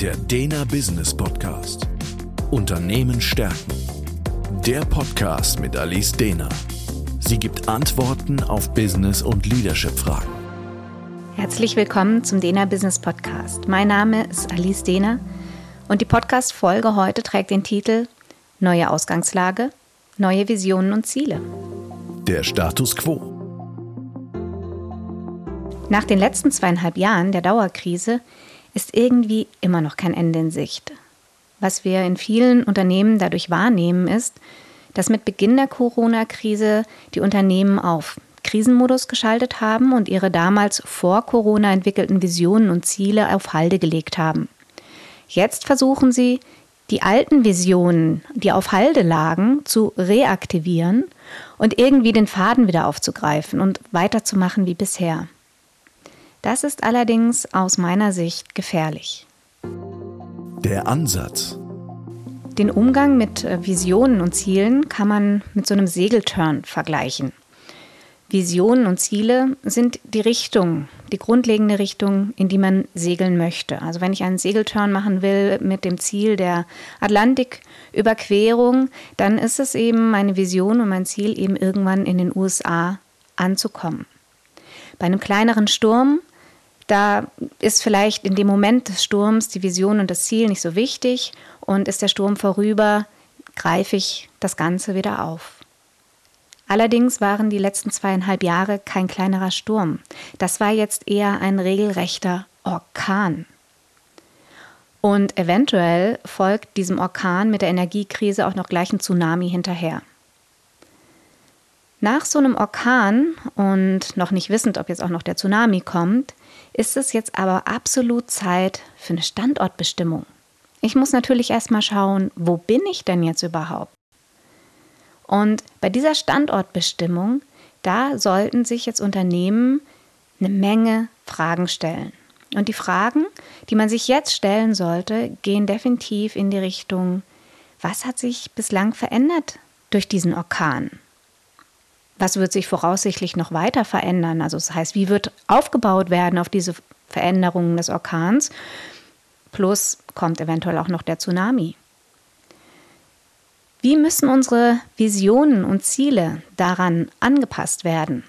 Der Dena Business Podcast. Unternehmen stärken. Der Podcast mit Alice Dena. Sie gibt Antworten auf Business- und Leadership-Fragen. Herzlich willkommen zum Dena Business Podcast. Mein Name ist Alice Dena und die Podcast-Folge heute trägt den Titel Neue Ausgangslage, neue Visionen und Ziele. Der Status quo. Nach den letzten zweieinhalb Jahren der Dauerkrise ist irgendwie immer noch kein Ende in Sicht. Was wir in vielen Unternehmen dadurch wahrnehmen, ist, dass mit Beginn der Corona-Krise die Unternehmen auf Krisenmodus geschaltet haben und ihre damals vor Corona entwickelten Visionen und Ziele auf Halde gelegt haben. Jetzt versuchen sie, die alten Visionen, die auf Halde lagen, zu reaktivieren und irgendwie den Faden wieder aufzugreifen und weiterzumachen wie bisher. Das ist allerdings aus meiner Sicht gefährlich. Der Ansatz. Den Umgang mit äh, Visionen und Zielen kann man mit so einem Segelturn vergleichen. Visionen und Ziele sind die Richtung, die grundlegende Richtung, in die man segeln möchte. Also wenn ich einen Segelturn machen will mit dem Ziel der Atlantiküberquerung, dann ist es eben meine Vision und mein Ziel, eben irgendwann in den USA anzukommen. Bei einem kleineren Sturm da ist vielleicht in dem Moment des Sturms die Vision und das Ziel nicht so wichtig und ist der Sturm vorüber, greife ich das Ganze wieder auf. Allerdings waren die letzten zweieinhalb Jahre kein kleinerer Sturm. Das war jetzt eher ein regelrechter Orkan. Und eventuell folgt diesem Orkan mit der Energiekrise auch noch gleich ein Tsunami hinterher. Nach so einem Orkan und noch nicht wissend, ob jetzt auch noch der Tsunami kommt, ist es jetzt aber absolut Zeit für eine Standortbestimmung. Ich muss natürlich erstmal schauen, wo bin ich denn jetzt überhaupt? Und bei dieser Standortbestimmung, da sollten sich jetzt Unternehmen eine Menge Fragen stellen. Und die Fragen, die man sich jetzt stellen sollte, gehen definitiv in die Richtung, was hat sich bislang verändert durch diesen Orkan? Was wird sich voraussichtlich noch weiter verändern? Also das heißt, wie wird aufgebaut werden auf diese Veränderungen des Orkans? Plus kommt eventuell auch noch der Tsunami. Wie müssen unsere Visionen und Ziele daran angepasst werden?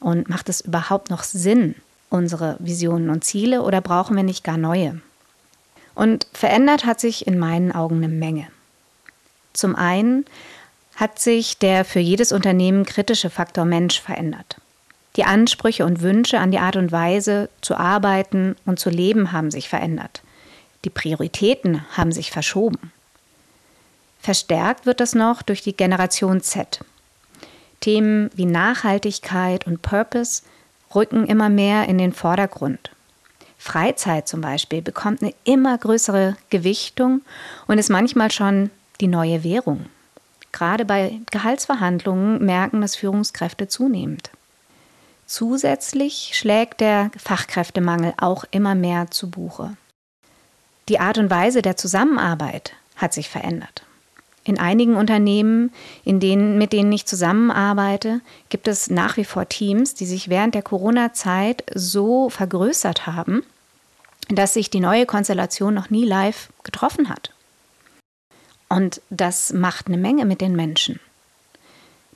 Und macht es überhaupt noch Sinn, unsere Visionen und Ziele, oder brauchen wir nicht gar neue? Und verändert hat sich in meinen Augen eine Menge. Zum einen hat sich der für jedes Unternehmen kritische Faktor Mensch verändert. Die Ansprüche und Wünsche an die Art und Weise zu arbeiten und zu leben haben sich verändert. Die Prioritäten haben sich verschoben. Verstärkt wird das noch durch die Generation Z. Themen wie Nachhaltigkeit und Purpose rücken immer mehr in den Vordergrund. Freizeit zum Beispiel bekommt eine immer größere Gewichtung und ist manchmal schon die neue Währung. Gerade bei Gehaltsverhandlungen merken das Führungskräfte zunehmend. Zusätzlich schlägt der Fachkräftemangel auch immer mehr zu Buche. Die Art und Weise der Zusammenarbeit hat sich verändert. In einigen Unternehmen, in denen, mit denen ich zusammenarbeite, gibt es nach wie vor Teams, die sich während der Corona-Zeit so vergrößert haben, dass sich die neue Konstellation noch nie live getroffen hat. Und das macht eine Menge mit den Menschen.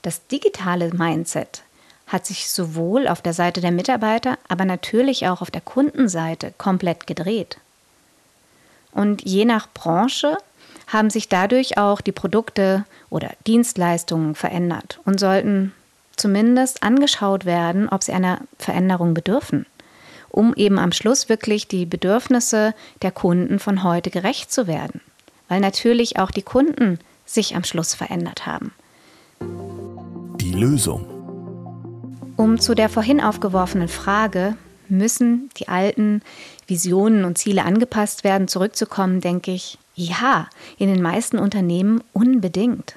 Das digitale Mindset hat sich sowohl auf der Seite der Mitarbeiter, aber natürlich auch auf der Kundenseite komplett gedreht. Und je nach Branche haben sich dadurch auch die Produkte oder Dienstleistungen verändert und sollten zumindest angeschaut werden, ob sie einer Veränderung bedürfen, um eben am Schluss wirklich die Bedürfnisse der Kunden von heute gerecht zu werden weil natürlich auch die Kunden sich am Schluss verändert haben. Die Lösung. Um zu der vorhin aufgeworfenen Frage, müssen die alten Visionen und Ziele angepasst werden, zurückzukommen, denke ich, ja, in den meisten Unternehmen unbedingt.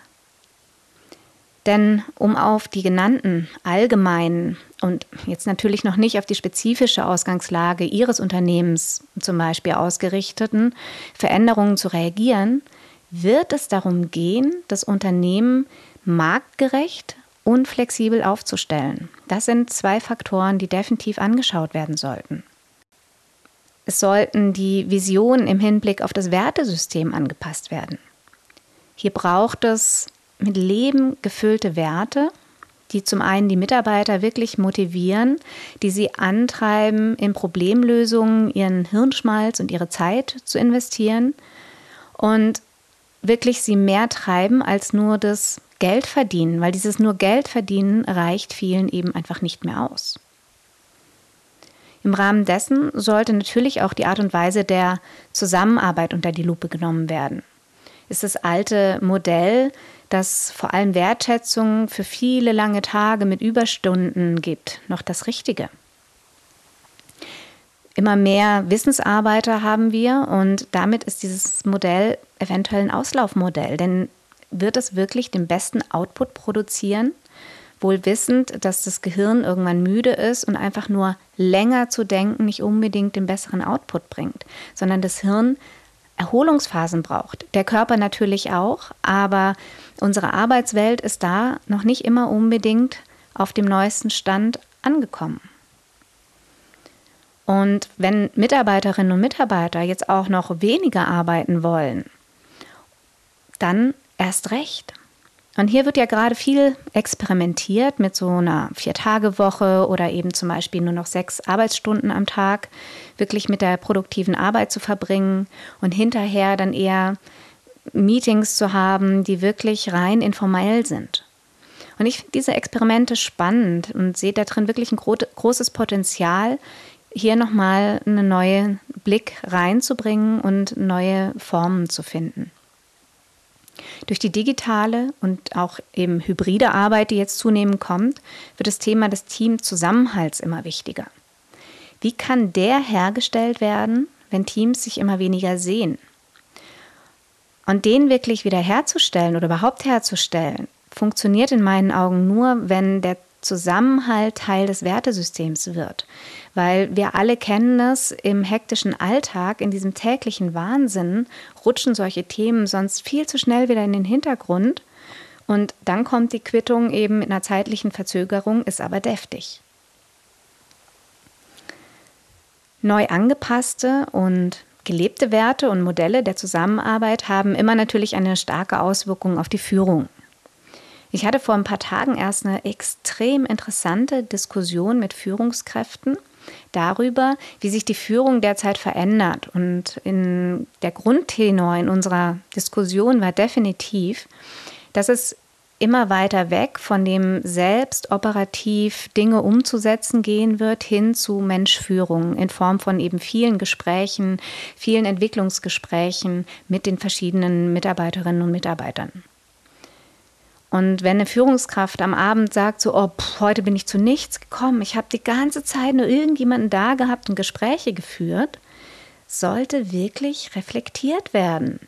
Denn um auf die genannten allgemeinen und jetzt natürlich noch nicht auf die spezifische Ausgangslage Ihres Unternehmens zum Beispiel ausgerichteten Veränderungen zu reagieren, wird es darum gehen, das Unternehmen marktgerecht und flexibel aufzustellen. Das sind zwei Faktoren, die definitiv angeschaut werden sollten. es sollten die Visionen im Hinblick auf das Wertesystem angepasst werden. Hier braucht es mit Leben gefüllte Werte, die zum einen die Mitarbeiter wirklich motivieren, die sie antreiben, in Problemlösungen ihren Hirnschmalz und ihre Zeit zu investieren und wirklich sie mehr treiben als nur das Geld verdienen, weil dieses nur Geld verdienen reicht vielen eben einfach nicht mehr aus. Im Rahmen dessen sollte natürlich auch die Art und Weise der Zusammenarbeit unter die Lupe genommen werden. Ist das alte Modell, das vor allem Wertschätzung für viele lange Tage mit Überstunden gibt, noch das Richtige? Immer mehr Wissensarbeiter haben wir und damit ist dieses Modell eventuell ein Auslaufmodell, denn wird es wirklich den besten Output produzieren? wohl wissend, dass das Gehirn irgendwann müde ist und einfach nur länger zu denken nicht unbedingt den besseren Output bringt, sondern das Hirn Erholungsphasen braucht. Der Körper natürlich auch, aber unsere Arbeitswelt ist da noch nicht immer unbedingt auf dem neuesten Stand angekommen. Und wenn Mitarbeiterinnen und Mitarbeiter jetzt auch noch weniger arbeiten wollen, dann erst recht. Und hier wird ja gerade viel experimentiert mit so einer Vier-Tage-Woche oder eben zum Beispiel nur noch sechs Arbeitsstunden am Tag, wirklich mit der produktiven Arbeit zu verbringen und hinterher dann eher Meetings zu haben, die wirklich rein informell sind. Und ich finde diese Experimente spannend und sehe da drin wirklich ein gro großes Potenzial, hier nochmal einen neuen Blick reinzubringen und neue Formen zu finden. Durch die digitale und auch eben hybride Arbeit, die jetzt zunehmend kommt, wird das Thema des Teamzusammenhalts immer wichtiger. Wie kann der hergestellt werden, wenn Teams sich immer weniger sehen? Und den wirklich wieder herzustellen oder überhaupt herzustellen, funktioniert in meinen Augen nur, wenn der Zusammenhalt Teil des Wertesystems wird. Weil wir alle kennen es, im hektischen Alltag, in diesem täglichen Wahnsinn, rutschen solche Themen sonst viel zu schnell wieder in den Hintergrund. Und dann kommt die Quittung eben mit einer zeitlichen Verzögerung, ist aber deftig. Neu angepasste und gelebte Werte und Modelle der Zusammenarbeit haben immer natürlich eine starke Auswirkung auf die Führung. Ich hatte vor ein paar Tagen erst eine extrem interessante Diskussion mit Führungskräften darüber, wie sich die Führung derzeit verändert. Und in der Grundtenor in unserer Diskussion war definitiv, dass es immer weiter weg von dem selbst operativ Dinge umzusetzen gehen wird, hin zu Menschführung in Form von eben vielen Gesprächen, vielen Entwicklungsgesprächen mit den verschiedenen Mitarbeiterinnen und Mitarbeitern. Und wenn eine Führungskraft am Abend sagt, so, oh, pff, heute bin ich zu nichts gekommen, ich habe die ganze Zeit nur irgendjemanden da gehabt und Gespräche geführt, sollte wirklich reflektiert werden.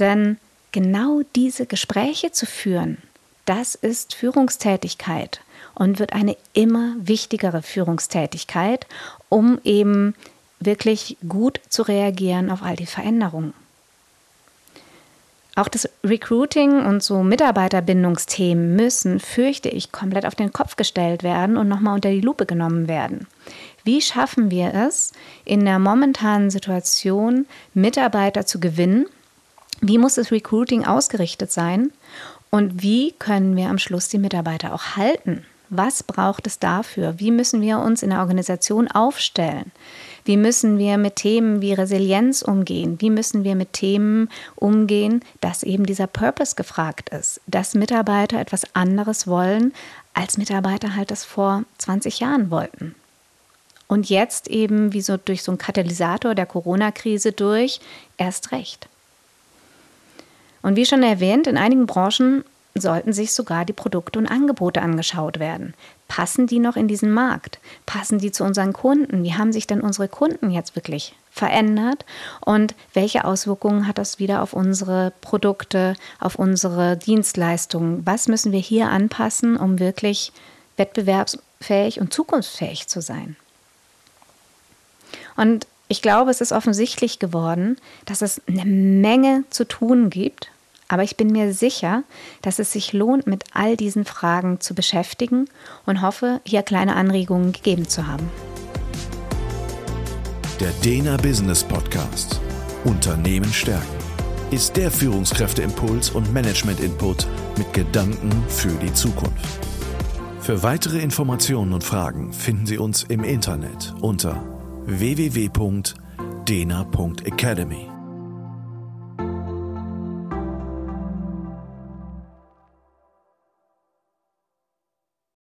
Denn genau diese Gespräche zu führen, das ist Führungstätigkeit und wird eine immer wichtigere Führungstätigkeit, um eben wirklich gut zu reagieren auf all die Veränderungen. Auch das Recruiting und so Mitarbeiterbindungsthemen müssen, fürchte ich, komplett auf den Kopf gestellt werden und nochmal unter die Lupe genommen werden. Wie schaffen wir es, in der momentanen Situation Mitarbeiter zu gewinnen? Wie muss das Recruiting ausgerichtet sein? Und wie können wir am Schluss die Mitarbeiter auch halten? Was braucht es dafür? Wie müssen wir uns in der Organisation aufstellen? Wie müssen wir mit Themen wie Resilienz umgehen? Wie müssen wir mit Themen umgehen, dass eben dieser Purpose gefragt ist, dass Mitarbeiter etwas anderes wollen, als Mitarbeiter halt das vor 20 Jahren wollten? Und jetzt eben wie so durch so einen Katalysator der Corona-Krise durch, erst recht. Und wie schon erwähnt, in einigen Branchen sollten sich sogar die Produkte und Angebote angeschaut werden. Passen die noch in diesen Markt? Passen die zu unseren Kunden? Wie haben sich denn unsere Kunden jetzt wirklich verändert? Und welche Auswirkungen hat das wieder auf unsere Produkte, auf unsere Dienstleistungen? Was müssen wir hier anpassen, um wirklich wettbewerbsfähig und zukunftsfähig zu sein? Und ich glaube, es ist offensichtlich geworden, dass es eine Menge zu tun gibt aber ich bin mir sicher, dass es sich lohnt, mit all diesen Fragen zu beschäftigen und hoffe, hier kleine Anregungen gegeben zu haben. Der Dena Business Podcast. Unternehmen stärken ist der Führungskräfteimpuls und Management-Input mit Gedanken für die Zukunft. Für weitere Informationen und Fragen finden Sie uns im Internet unter www.dena.academy.